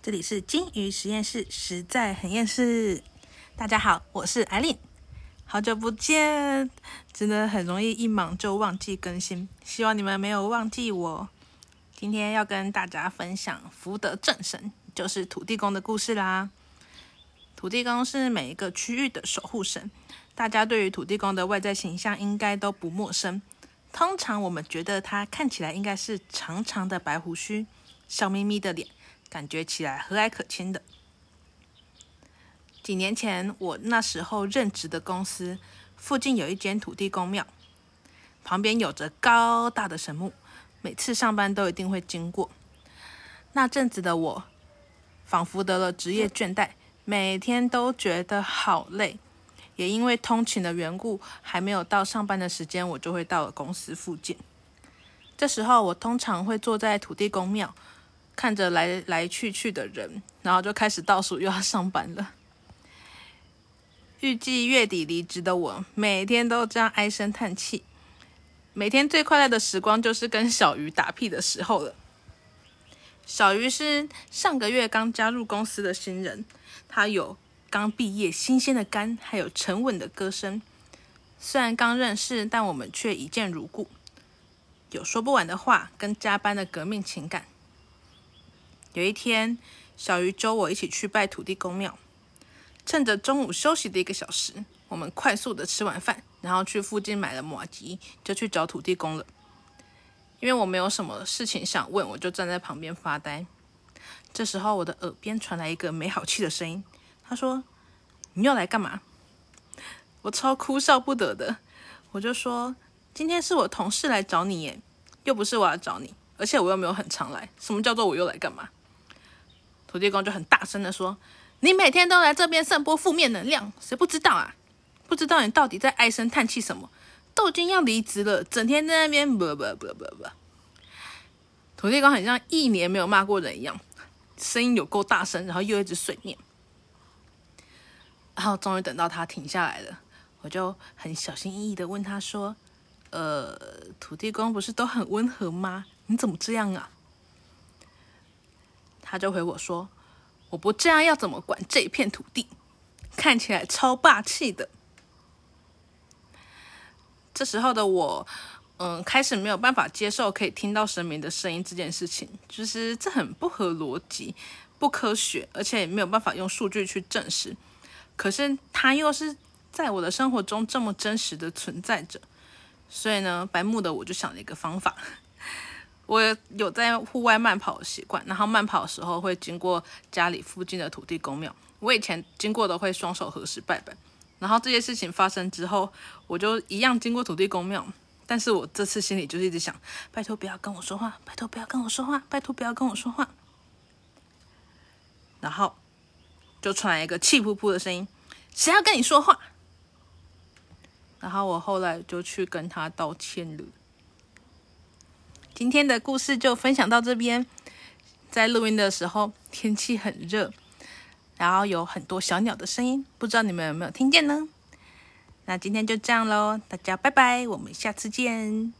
这里是金鱼实验室，实在很厌世。大家好，我是艾琳，好久不见，真的很容易一忙就忘记更新，希望你们没有忘记我。今天要跟大家分享福德正神，就是土地公的故事啦。土地公是每一个区域的守护神，大家对于土地公的外在形象应该都不陌生。通常我们觉得他看起来应该是长长的白胡须，笑眯眯的脸。感觉起来和蔼可亲的。几年前，我那时候任职的公司附近有一间土地公庙，旁边有着高大的神木，每次上班都一定会经过。那阵子的我，仿佛得了职业倦怠，每天都觉得好累。也因为通勤的缘故，还没有到上班的时间，我就会到了公司附近。这时候，我通常会坐在土地公庙。看着来来去去的人，然后就开始倒数又要上班了。预计月底离职的我，每天都这样唉声叹气。每天最快乐的时光就是跟小鱼打屁的时候了。小鱼是上个月刚加入公司的新人，他有刚毕业新鲜的肝，还有沉稳的歌声。虽然刚认识，但我们却一见如故，有说不完的话，跟加班的革命情感。有一天，小鱼揪我一起去拜土地公庙。趁着中午休息的一个小时，我们快速的吃完饭，然后去附近买了马吉，就去找土地公了。因为我没有什么事情想问，我就站在旁边发呆。这时候，我的耳边传来一个没好气的声音。他说：“你又来干嘛？”我超哭笑不得的，我就说：“今天是我同事来找你耶，又不是我要找你，而且我又没有很常来。什么叫做我又来干嘛？”土地公就很大声的说：“你每天都来这边散播负面能量，谁不知道啊？不知道你到底在唉声叹气什么？都已经要离职了，整天在那边不不不不不。”土地公很像一年没有骂过人一样，声音有够大声，然后又一直碎念。然后终于等到他停下来了，我就很小心翼翼的问他说：“呃，土地公不是都很温和吗？你怎么这样啊？”他就回我说：“我不这样要怎么管这片土地？看起来超霸气的。”这时候的我，嗯，开始没有办法接受可以听到神明的声音这件事情，就是这很不合逻辑、不科学，而且也没有办法用数据去证实。可是他又是在我的生活中这么真实的存在着，所以呢，白目的我就想了一个方法。我有在户外慢跑的习惯，然后慢跑的时候会经过家里附近的土地公庙。我以前经过的会双手合十拜拜，然后这些事情发生之后，我就一样经过土地公庙。但是我这次心里就是一直想，拜托不要跟我说话，拜托不要跟我说话，拜托不要跟我说话。然后就传来一个气噗噗的声音：“谁要跟你说话？”然后我后来就去跟他道歉了。今天的故事就分享到这边。在录音的时候，天气很热，然后有很多小鸟的声音，不知道你们有没有听见呢？那今天就这样喽，大家拜拜，我们下次见。